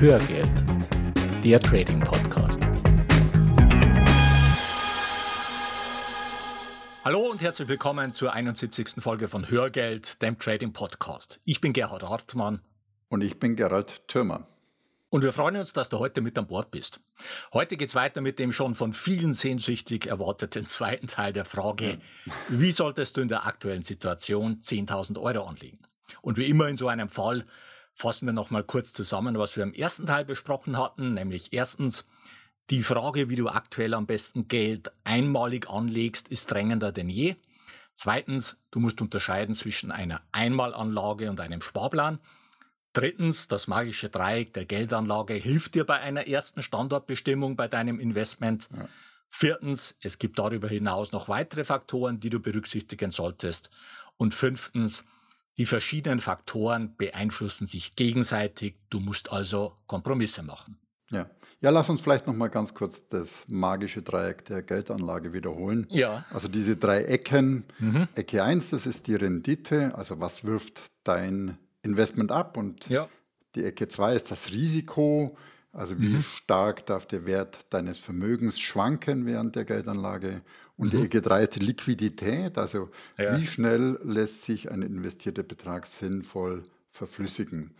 Hörgeld, der Trading Podcast. Hallo und herzlich willkommen zur 71. Folge von Hörgeld, dem Trading Podcast. Ich bin Gerhard Hartmann. Und ich bin Gerald Thürmer. Und wir freuen uns, dass du heute mit an Bord bist. Heute geht es weiter mit dem schon von vielen sehnsüchtig erwarteten zweiten Teil der Frage, wie solltest du in der aktuellen Situation 10.000 Euro anlegen? Und wie immer in so einem Fall fassen wir nochmal kurz zusammen, was wir im ersten Teil besprochen hatten, nämlich erstens, die Frage, wie du aktuell am besten Geld einmalig anlegst, ist drängender denn je. Zweitens, du musst unterscheiden zwischen einer Einmalanlage und einem Sparplan. Drittens, das magische Dreieck der Geldanlage hilft dir bei einer ersten Standortbestimmung bei deinem Investment. Ja. Viertens, es gibt darüber hinaus noch weitere Faktoren, die du berücksichtigen solltest. Und fünftens, die verschiedenen Faktoren beeinflussen sich gegenseitig. Du musst also Kompromisse machen. Ja. ja, lass uns vielleicht noch mal ganz kurz das magische Dreieck der Geldanlage wiederholen. Ja. Also diese drei Ecken. Mhm. Ecke 1, das ist die Rendite, also was wirft dein Investment ab und ja. die Ecke 2 ist das Risiko, also wie mhm. stark darf der Wert deines Vermögens schwanken während der Geldanlage. Und mhm. die Ecke 3 ist die Liquidität, also ja. wie schnell lässt sich ein investierter Betrag sinnvoll verflüssigen.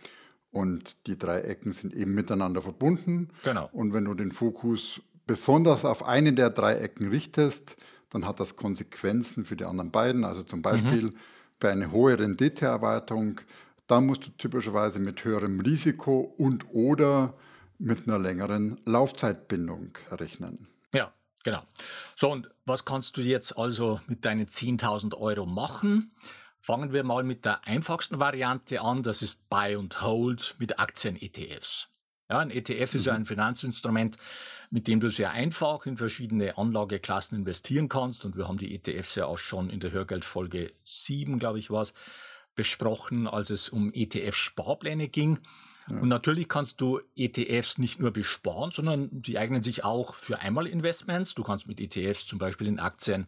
Und die drei Ecken sind eben miteinander verbunden. Genau. Und wenn du den Fokus besonders auf eine der drei Ecken richtest, dann hat das Konsequenzen für die anderen beiden. Also zum Beispiel mhm. bei einer hohen Renditeerwartung da musst du typischerweise mit höherem Risiko und oder mit einer längeren Laufzeitbindung rechnen. Ja, genau. So, und was kannst du jetzt also mit deinen 10.000 Euro machen? Fangen wir mal mit der einfachsten Variante an. Das ist Buy and Hold mit Aktien-ETFs. Ja, ein ETF ist ja mhm. ein Finanzinstrument, mit dem du sehr einfach in verschiedene Anlageklassen investieren kannst. Und wir haben die ETFs ja auch schon in der Hörgeldfolge 7, glaube ich, was besprochen, als es um ETF-Sparpläne ging. Ja. Und natürlich kannst du ETFs nicht nur besparen, sondern sie eignen sich auch für Einmalinvestments. Du kannst mit ETFs zum Beispiel in Aktien,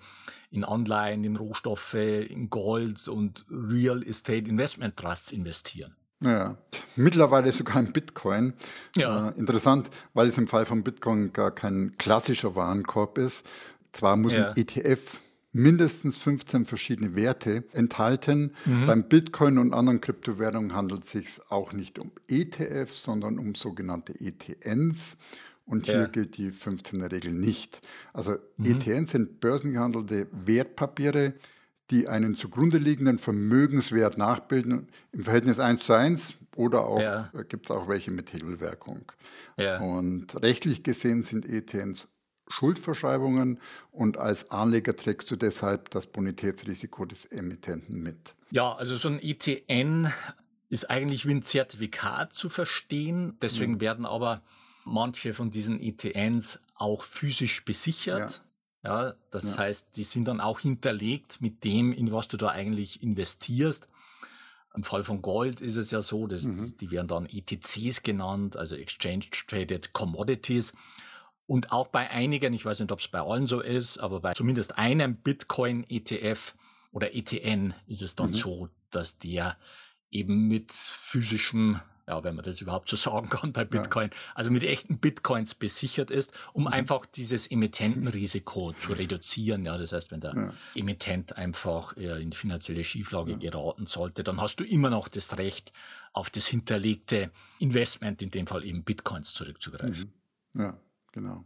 in Anleihen, in Rohstoffe, in Gold und Real Estate Investment Trusts investieren. Ja, mittlerweile sogar in Bitcoin. Ja. Äh, interessant, weil es im Fall von Bitcoin gar kein klassischer Warenkorb ist. Zwar muss ja. ein ETF mindestens 15 verschiedene Werte enthalten. Mhm. Beim Bitcoin und anderen Kryptowährungen handelt es sich auch nicht um ETFs, sondern um sogenannte ETNs. Und hier ja. gilt die 15er Regel nicht. Also mhm. ETNs sind börsengehandelte Wertpapiere, die einen zugrunde liegenden Vermögenswert nachbilden, im Verhältnis 1 zu 1 oder auch ja. Äh, gibt es auch welche mit Hebelwirkung. Ja. Und rechtlich gesehen sind ETNs Schuldverschreibungen und als Anleger trägst du deshalb das Bonitätsrisiko des Emittenten mit. Ja, also so ein ETN ist eigentlich wie ein Zertifikat zu verstehen. Deswegen mhm. werden aber manche von diesen ETNs auch physisch besichert. Ja. ja das ja. heißt, die sind dann auch hinterlegt mit dem, in was du da eigentlich investierst. Im Fall von Gold ist es ja so, dass mhm. die werden dann ETCs genannt, also Exchange Traded Commodities. Und auch bei einigen, ich weiß nicht, ob es bei allen so ist, aber bei zumindest einem Bitcoin-ETF oder ETN ist es dann mhm. so, dass der eben mit physischem, ja, wenn man das überhaupt so sagen kann bei Bitcoin, ja. also mit echten Bitcoins besichert ist, um mhm. einfach dieses Emittentenrisiko zu reduzieren. Ja, das heißt, wenn der ja. Emittent einfach in finanzielle Schieflage ja. geraten sollte, dann hast du immer noch das Recht, auf das hinterlegte Investment, in dem Fall eben Bitcoins zurückzugreifen. Mhm. Ja. Genau.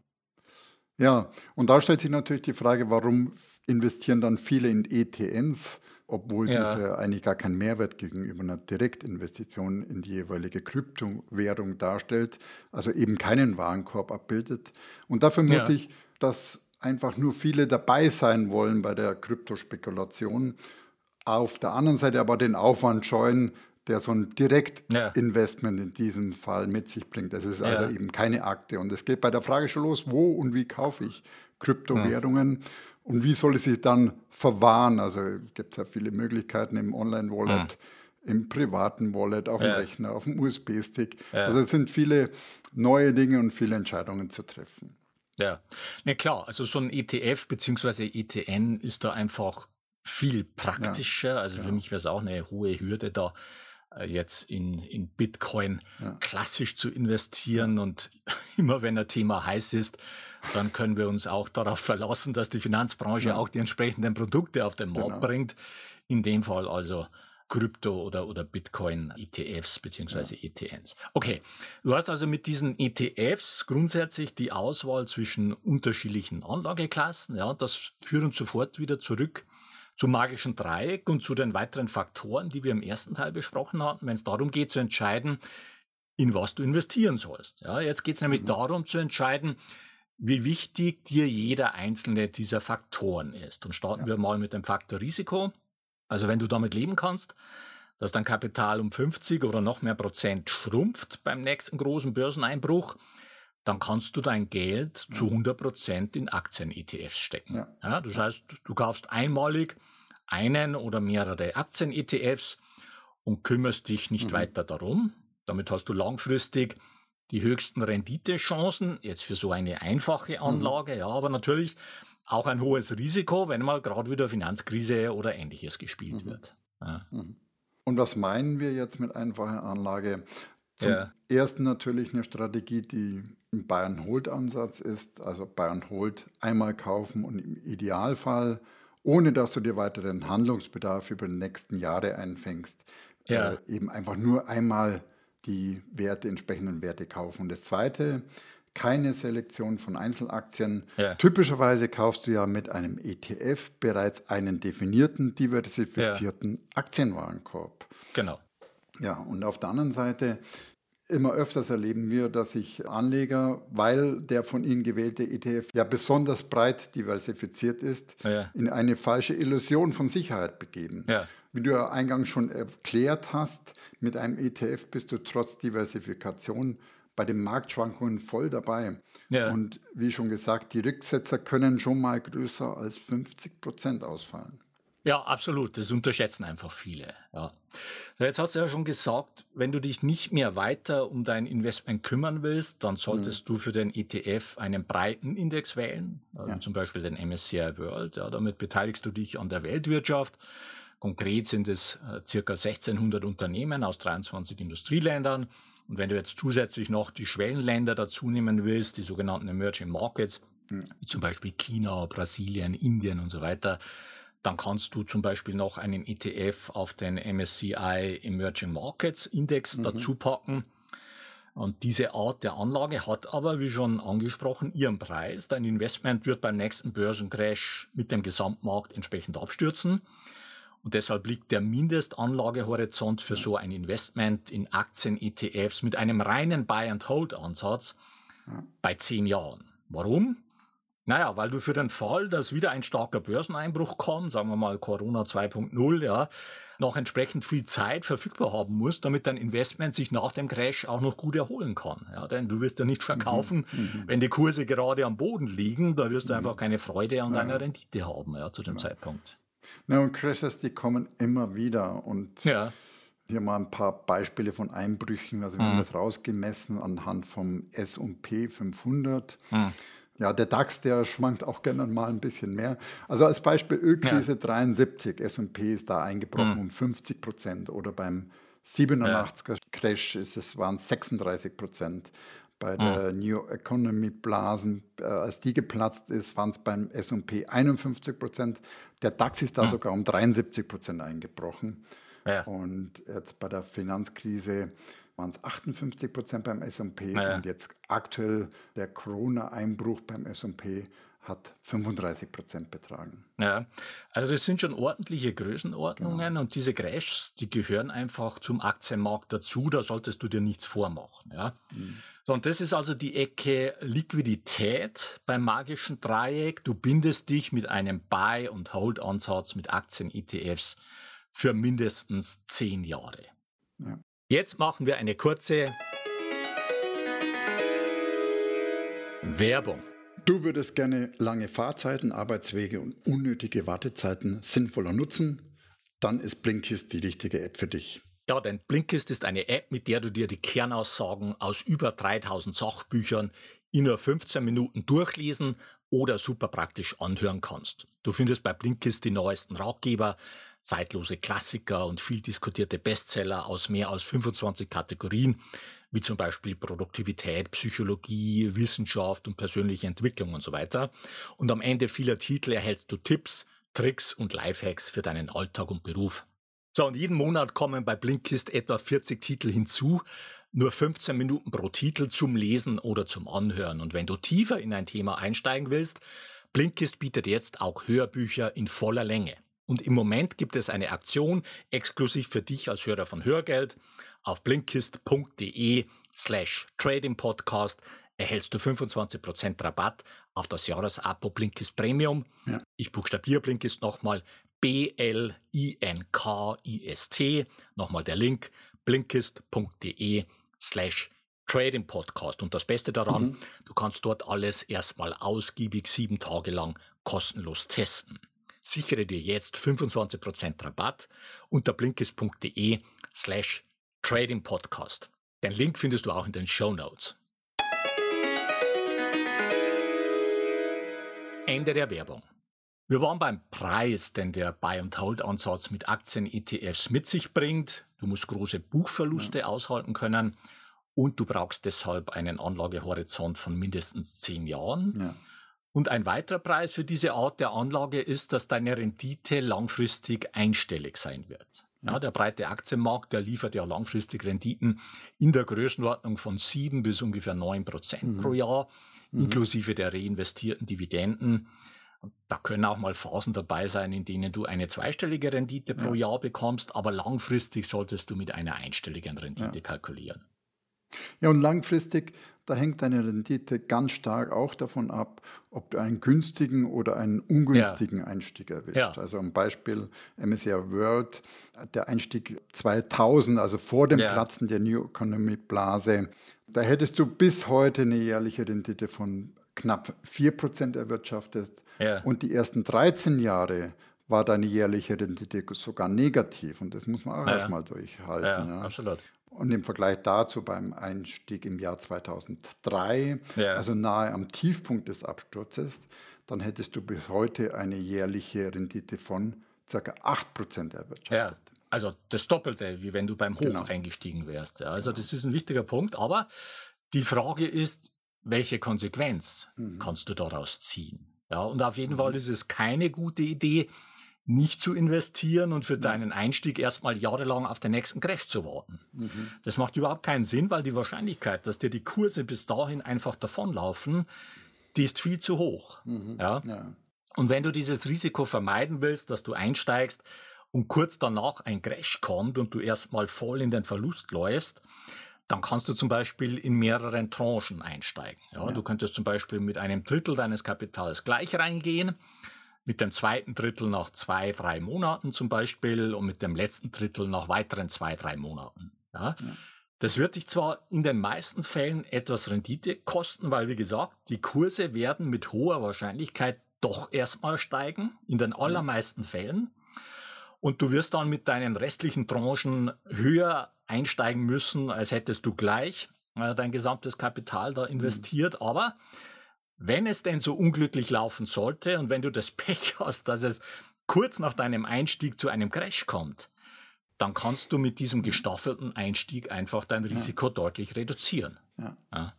Ja, und da stellt sich natürlich die Frage, warum investieren dann viele in ETNs, obwohl ja. diese eigentlich gar keinen Mehrwert gegenüber einer Direktinvestition in die jeweilige Kryptowährung darstellt, also eben keinen Warenkorb abbildet. Und da vermute ja. ich, dass einfach nur viele dabei sein wollen bei der Kryptospekulation, auf der anderen Seite aber den Aufwand scheuen, der so ein Direktinvestment ja. in diesem Fall mit sich bringt. Das ist also ja. eben keine Akte. Und es geht bei der Frage schon los, wo und wie kaufe ich Kryptowährungen ja. und wie soll ich sie dann verwahren? Also gibt es ja viele Möglichkeiten im Online-Wallet, im privaten Wallet, auf dem Rechner, auf dem USB-Stick. Also es sind viele neue Dinge und viele Entscheidungen zu treffen. Ja, ne klar, also so ein ETF bzw. ETN ist da einfach viel praktischer. also für mich wäre es auch eine hohe Hürde, da jetzt in, in Bitcoin ja. klassisch zu investieren. Und immer wenn ein Thema heiß ist, dann können wir uns auch darauf verlassen, dass die Finanzbranche ja. auch die entsprechenden Produkte auf den Markt genau. bringt. In dem Fall also Krypto- oder, oder Bitcoin-ETFs beziehungsweise ja. ETNs. Okay, du hast also mit diesen ETFs grundsätzlich die Auswahl zwischen unterschiedlichen Anlageklassen. Ja, das führt uns sofort wieder zurück zum magischen Dreieck und zu den weiteren Faktoren, die wir im ersten Teil besprochen hatten, wenn es darum geht zu entscheiden, in was du investieren sollst. Ja, jetzt geht es nämlich mhm. darum zu entscheiden, wie wichtig dir jeder einzelne dieser Faktoren ist. Und starten ja. wir mal mit dem Faktor Risiko. Also wenn du damit leben kannst, dass dein Kapital um 50 oder noch mehr Prozent schrumpft beim nächsten großen Börseneinbruch, dann kannst du dein Geld zu 100 Prozent in Aktien-ETFs stecken. Ja. ja. das heißt, du kaufst einmalig einen oder mehrere Aktien-ETFs und kümmerst dich nicht mhm. weiter darum. Damit hast du langfristig die höchsten Renditechancen, jetzt für so eine einfache mhm. Anlage, mhm. ja, aber natürlich auch ein hohes Risiko, wenn mal gerade wieder Finanzkrise oder ähnliches gespielt mhm. wird. Ja. Mhm. Und was meinen wir jetzt mit einfacher Anlage? Zum ja. ersten natürlich eine Strategie, die ein Bayern-Hold-Ansatz ist, also Bayern-Hold einmal kaufen und im Idealfall, ohne dass du dir weiteren Handlungsbedarf über die nächsten Jahre einfängst, ja. äh, eben einfach nur einmal die Werte, entsprechenden Werte kaufen. Und das Zweite, keine Selektion von Einzelaktien. Ja. Typischerweise kaufst du ja mit einem ETF bereits einen definierten, diversifizierten ja. Aktienwarenkorb. Genau. Ja, und auf der anderen Seite Immer öfters erleben wir, dass sich Anleger, weil der von ihnen gewählte ETF ja besonders breit diversifiziert ist, ja. in eine falsche Illusion von Sicherheit begeben. Ja. Wie du ja eingangs schon erklärt hast, mit einem ETF bist du trotz Diversifikation bei den Marktschwankungen voll dabei. Ja. Und wie schon gesagt, die Rücksetzer können schon mal größer als 50 Prozent ausfallen. Ja, absolut. Das unterschätzen einfach viele. Ja. Jetzt hast du ja schon gesagt, wenn du dich nicht mehr weiter um dein Investment kümmern willst, dann solltest mhm. du für den ETF einen breiten Index wählen, also ja. zum Beispiel den MSCI World. Ja, damit beteiligst du dich an der Weltwirtschaft. Konkret sind es äh, circa 1600 Unternehmen aus 23 Industrieländern. Und wenn du jetzt zusätzlich noch die Schwellenländer dazu nehmen willst, die sogenannten Emerging Markets, mhm. wie zum Beispiel China, Brasilien, Indien und so weiter, dann kannst du zum Beispiel noch einen ETF auf den MSCI Emerging Markets Index mhm. dazu packen. Und diese Art der Anlage hat aber, wie schon angesprochen, ihren Preis. Dein Investment wird beim nächsten Börsencrash mit dem Gesamtmarkt entsprechend abstürzen. Und deshalb liegt der Mindestanlagehorizont für so ein Investment in Aktien-ETFs mit einem reinen Buy-and-Hold-Ansatz bei zehn Jahren. Warum? Naja, weil du für den Fall, dass wieder ein starker Börseneinbruch kommt, sagen wir mal Corona 2.0, ja, noch entsprechend viel Zeit verfügbar haben musst, damit dein Investment sich nach dem Crash auch noch gut erholen kann. Ja, denn du wirst ja nicht verkaufen, mhm. mhm. wenn die Kurse gerade am Boden liegen, da wirst du mhm. einfach keine Freude an ja. deiner Rendite haben, ja, zu dem ja. Zeitpunkt. Na, und Crashes, die kommen immer wieder und ja. Hier mal ein paar Beispiele von Einbrüchen. Also wir mhm. haben das rausgemessen anhand vom S&P 500. Mhm. Ja, der DAX, der schwankt auch gerne mal ein bisschen mehr. Also als Beispiel Ölkrise ja. 73, S&P ist da eingebrochen mhm. um 50 Prozent oder beim 87er ja. Crash ist es, waren 36 Prozent. Bei der mhm. New Economy Blasen, äh, als die geplatzt ist, waren es beim S&P 51 Prozent. Der DAX ist da mhm. sogar um 73 Prozent eingebrochen. Ja. Und jetzt bei der Finanzkrise waren es 58 Prozent beim S&P naja. und jetzt aktuell der Corona-Einbruch beim S&P hat 35 Prozent betragen. Ja, also das sind schon ordentliche Größenordnungen genau. und diese Crashs, die gehören einfach zum Aktienmarkt dazu, da solltest du dir nichts vormachen. Ja? Mhm. So, und das ist also die Ecke Liquidität beim magischen Dreieck. Du bindest dich mit einem Buy- und Hold-Ansatz mit Aktien-ETFs für mindestens zehn Jahre. Ja. Jetzt machen wir eine kurze Werbung. Du würdest gerne lange Fahrzeiten, Arbeitswege und unnötige Wartezeiten sinnvoller nutzen? Dann ist Blinkist die richtige App für dich. Ja, denn Blinkist ist eine App, mit der du dir die Kernaussagen aus über 3000 Sachbüchern in nur 15 Minuten durchlesen oder super praktisch anhören kannst. Du findest bei Blinkist die neuesten Ratgeber, zeitlose Klassiker und viel diskutierte Bestseller aus mehr als 25 Kategorien, wie zum Beispiel Produktivität, Psychologie, Wissenschaft und persönliche Entwicklung und so weiter. Und am Ende vieler Titel erhältst du Tipps, Tricks und Lifehacks für deinen Alltag und Beruf. So, und jeden Monat kommen bei Blinkist etwa 40 Titel hinzu, nur 15 Minuten pro Titel zum Lesen oder zum Anhören. Und wenn du tiefer in ein Thema einsteigen willst, Blinkist bietet jetzt auch Hörbücher in voller Länge. Und im Moment gibt es eine Aktion exklusiv für dich als Hörer von Hörgeld. Auf blinkist.de slash Trading Podcast erhältst du 25% Rabatt auf das Jahresabo Blinkist Premium. Ja. Ich buchstabiere Blinkist nochmal B-L-I-N-K-I-S-T. Nochmal der Link blinkist.de slash Trading Podcast. Und das Beste daran, mhm. du kannst dort alles erstmal ausgiebig sieben Tage lang kostenlos testen. Sichere dir jetzt 25% Rabatt unter blinkist.de slash Trading Podcast. Den Link findest du auch in den Show Notes. Ende der Werbung. Wir waren beim Preis, den der Buy-and-Hold-Ansatz mit Aktien-ETFs mit sich bringt. Du musst große Buchverluste ja. aushalten können und du brauchst deshalb einen Anlagehorizont von mindestens zehn Jahren. Ja. Und ein weiterer Preis für diese Art der Anlage ist, dass deine Rendite langfristig einstellig sein wird. Ja, der breite Aktienmarkt, der liefert ja langfristig Renditen in der Größenordnung von sieben bis ungefähr neun Prozent mhm. pro Jahr, mhm. inklusive der reinvestierten Dividenden. Da können auch mal Phasen dabei sein, in denen du eine zweistellige Rendite pro ja. Jahr bekommst, aber langfristig solltest du mit einer einstelligen Rendite ja. kalkulieren. Ja, und langfristig, da hängt deine Rendite ganz stark auch davon ab, ob du einen günstigen oder einen ungünstigen ja. Einstieg erwischt. Ja. Also ein Beispiel MSCI World, der Einstieg 2000, also vor dem ja. Platzen der New Economy Blase, da hättest du bis heute eine jährliche Rendite von knapp 4% erwirtschaftet. Und die ersten 13 Jahre war deine jährliche Rendite sogar negativ. Und das muss man auch erstmal durchhalten. Ja. absolut. Und im Vergleich dazu beim Einstieg im Jahr 2003, ja. also nahe am Tiefpunkt des Absturzes, dann hättest du bis heute eine jährliche Rendite von ca. 8% erwirtschaftet. Ja. Also das Doppelte, wie wenn du beim Hoch genau. eingestiegen wärst. Also das ist ein wichtiger Punkt. Aber die Frage ist, welche Konsequenz mhm. kannst du daraus ziehen? Ja, und auf jeden mhm. Fall ist es keine gute Idee, nicht zu investieren und für deinen Einstieg erstmal jahrelang auf den nächsten Crash zu warten. Mhm. Das macht überhaupt keinen Sinn, weil die Wahrscheinlichkeit, dass dir die Kurse bis dahin einfach davonlaufen, die ist viel zu hoch. Mhm. Ja? ja? Und wenn du dieses Risiko vermeiden willst, dass du einsteigst und kurz danach ein Crash kommt und du erstmal voll in den Verlust läufst, dann kannst du zum Beispiel in mehreren Tranchen einsteigen. Ja, ja. Du könntest zum Beispiel mit einem Drittel deines Kapitals gleich reingehen mit dem zweiten Drittel nach zwei, drei Monaten zum Beispiel und mit dem letzten Drittel nach weiteren zwei, drei Monaten. Ja? ja. Das wird dich zwar in den meisten Fällen etwas Rendite kosten, weil wie gesagt, die Kurse werden mit hoher Wahrscheinlichkeit doch erstmal steigen, in den allermeisten Fällen. Und du wirst dann mit deinen restlichen Tranchen höher einsteigen müssen, als hättest du gleich äh, dein gesamtes Kapital da investiert. Mhm. Aber wenn es denn so unglücklich laufen sollte und wenn du das Pech hast, dass es kurz nach deinem Einstieg zu einem Crash kommt, dann kannst du mit diesem gestaffelten Einstieg einfach dein Risiko ja. deutlich reduzieren. Ja. ja.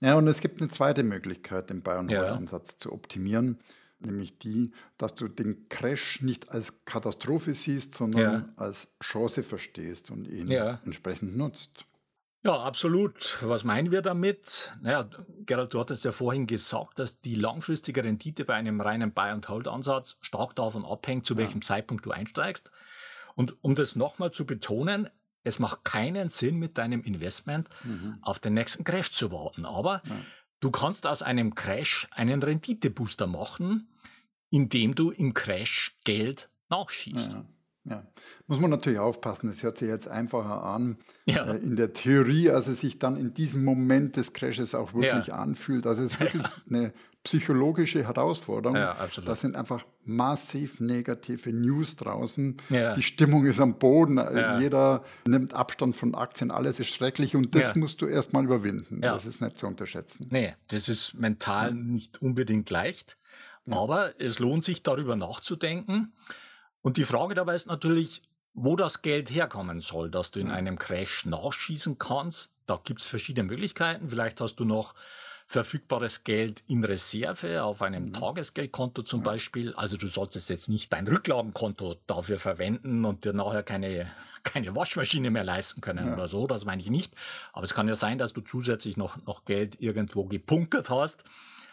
Ja. und es gibt eine zweite Möglichkeit, den Bayern-Ansatz ja. zu optimieren, nämlich die, dass du den Crash nicht als Katastrophe siehst, sondern als Chance verstehst und ihn entsprechend nutzt. Ja, absolut. Was meinen wir damit? Naja, Gerald, du hattest ja vorhin gesagt, dass die langfristige Rendite bei einem reinen Buy-and-Hold-Ansatz stark davon abhängt, zu welchem ja. Zeitpunkt du einsteigst. Und um das nochmal zu betonen, es macht keinen Sinn, mit deinem Investment mhm. auf den nächsten Crash zu warten. Aber ja. du kannst aus einem Crash einen Renditebooster machen, indem du im Crash Geld nachschießt. Ja. Ja, muss man natürlich aufpassen. Es hört sich jetzt einfacher an ja. äh, in der Theorie, als es sich dann in diesem Moment des Crashes auch wirklich ja. anfühlt. Also es ist wirklich eine psychologische Herausforderung. Ja, absolut. Das sind einfach massiv negative News draußen. Ja. Die Stimmung ist am Boden. Ja. Jeder nimmt Abstand von Aktien. Alles ist schrecklich und das musst du erstmal überwinden. Das ist nicht zu unterschätzen. Nee, das ist mental nicht unbedingt leicht. Aber es lohnt sich darüber nachzudenken Und die Frage dabei ist natürlich, wo das Geld herkommen soll, dass du in einem Crash nachschießen kannst. Da gibt es verschiedene Möglichkeiten. Vielleicht hast du noch verfügbares Geld in Reserve auf einem mhm. Tagesgeldkonto zum Beispiel. Also du solltest jetzt nicht dein Rücklagenkonto dafür verwenden und dir nachher keine, keine Waschmaschine mehr leisten können ja. oder so. Das meine ich nicht. Aber es kann ja sein, dass du zusätzlich noch, noch Geld irgendwo gepunkert hast.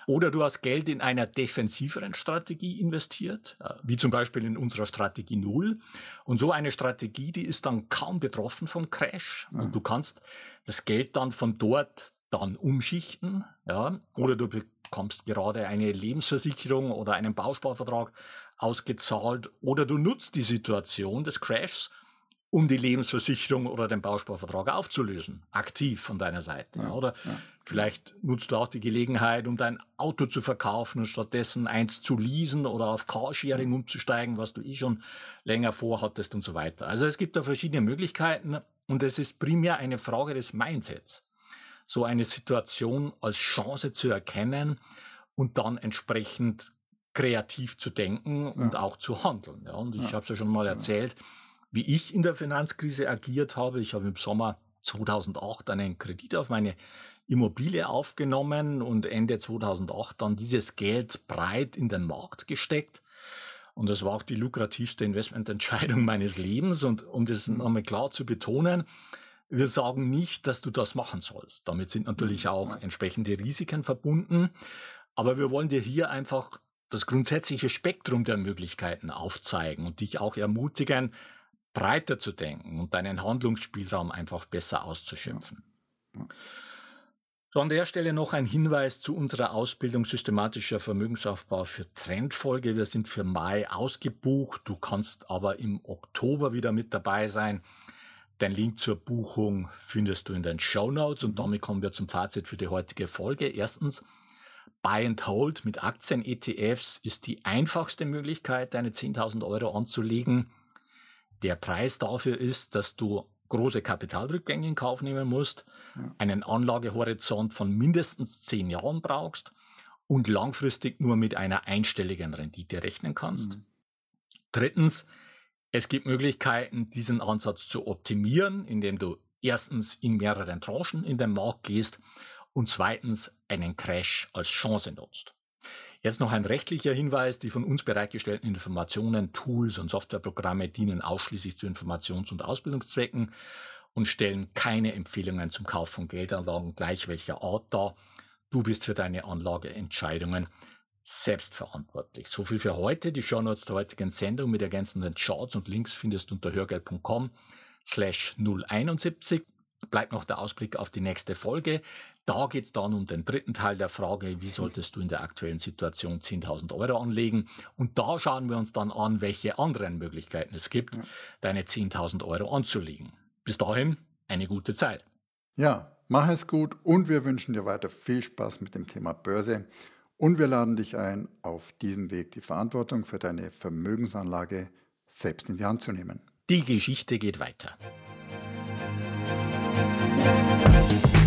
Oder du hast Geld in einer defensiveren Strategie investiert, äh, wie zum Beispiel in unserer Strategie Null. Und so eine Strategie, die ist dann kaum betroffen vom Crash. Und du kannst das Geld dann von dort dann umschichten, ja, oder du bekommst gerade eine Lebensversicherung oder einen Bausparvertrag ausgezahlt, oder du nutzt die Situation des Crashs, um die Lebensversicherung oder den Bausparvertrag aufzulösen, aktiv von deiner Seite. Ja, oder ja. vielleicht nutzt du auch die Gelegenheit, um dein Auto zu verkaufen und stattdessen eins zu leasen oder auf Carsharing umzusteigen, was du eh schon länger vorhattest und so weiter. Also es gibt da verschiedene Möglichkeiten und es ist primär eine Frage des Mindsets so eine Situation als Chance zu erkennen und dann entsprechend kreativ zu denken und ja. auch zu handeln. Und ich habe es ja schon mal erzählt, wie ich in der Finanzkrise agiert habe. Ich habe im Sommer 2008 einen Kredit auf meine Immobilie aufgenommen und Ende 2008 dann dieses Geld breit in den Markt gesteckt. Und das war auch die lukrativste Investmententscheidung meines Lebens. Und um das nochmal klar zu betonen, wir sagen nicht, dass du das machen sollst. Damit sind natürlich mhm. auch entsprechende Risiken verbunden. Aber wir wollen dir hier einfach das grundsätzliche Spektrum der Möglichkeiten aufzeigen und dich auch ermutigen, breiter zu denken und deinen Handlungsspielraum einfach besser auszuschöpfen. So, an der Stelle noch ein Hinweis zu unserer Ausbildung systematischer Vermögensaufbau für Trendfolge. Wir sind für Mai ausgebucht. Du kannst aber im Oktober wieder mit dabei sein. Den Link zur Buchung findest du in den Show Notes und damit kommen wir zum Fazit für die heutige Folge. Erstens, Buy and Hold mit Aktien-ETFs ist die einfachste Möglichkeit, deine 10.000 Euro anzulegen. Der Preis dafür ist, dass du große Kapitalrückgänge in Kauf nehmen musst, ja. einen Anlagehorizont von mindestens 10 Jahren brauchst und langfristig nur mit einer einstelligen Rendite rechnen kannst. Mhm. Drittens, es gibt Möglichkeiten, diesen Ansatz zu optimieren, indem du erstens in mehreren Tranchen in den Markt gehst und zweitens einen Crash als Chance nutzt. Jetzt noch ein rechtlicher Hinweis. Die von uns bereitgestellten Informationen, Tools und Softwareprogramme dienen ausschließlich zu Informations- und Ausbildungszwecken und stellen keine Empfehlungen zum Kauf von Geldanlagen gleich welcher Art dar. Du bist für deine Anlageentscheidungen selbstverantwortlich. So viel für heute. Die Shownotes der heutigen Sendung mit ergänzenden Charts und Links findest du unter hörgeld.com slash 071. Bleibt noch der Ausblick auf die nächste Folge. Da geht es dann um den dritten Teil der Frage, wie solltest du in der aktuellen Situation 10.000 Euro anlegen? Und da schauen wir uns dann an, welche anderen Möglichkeiten es gibt, ja. deine 10.000 Euro anzulegen. Bis dahin, eine gute Zeit. Ja, mach es gut und wir wünschen dir weiter viel Spaß mit dem Thema Börse. Und wir laden dich ein, auf diesem Weg die Verantwortung für deine Vermögensanlage selbst in die Hand zu nehmen. Die Geschichte geht weiter. Thank you.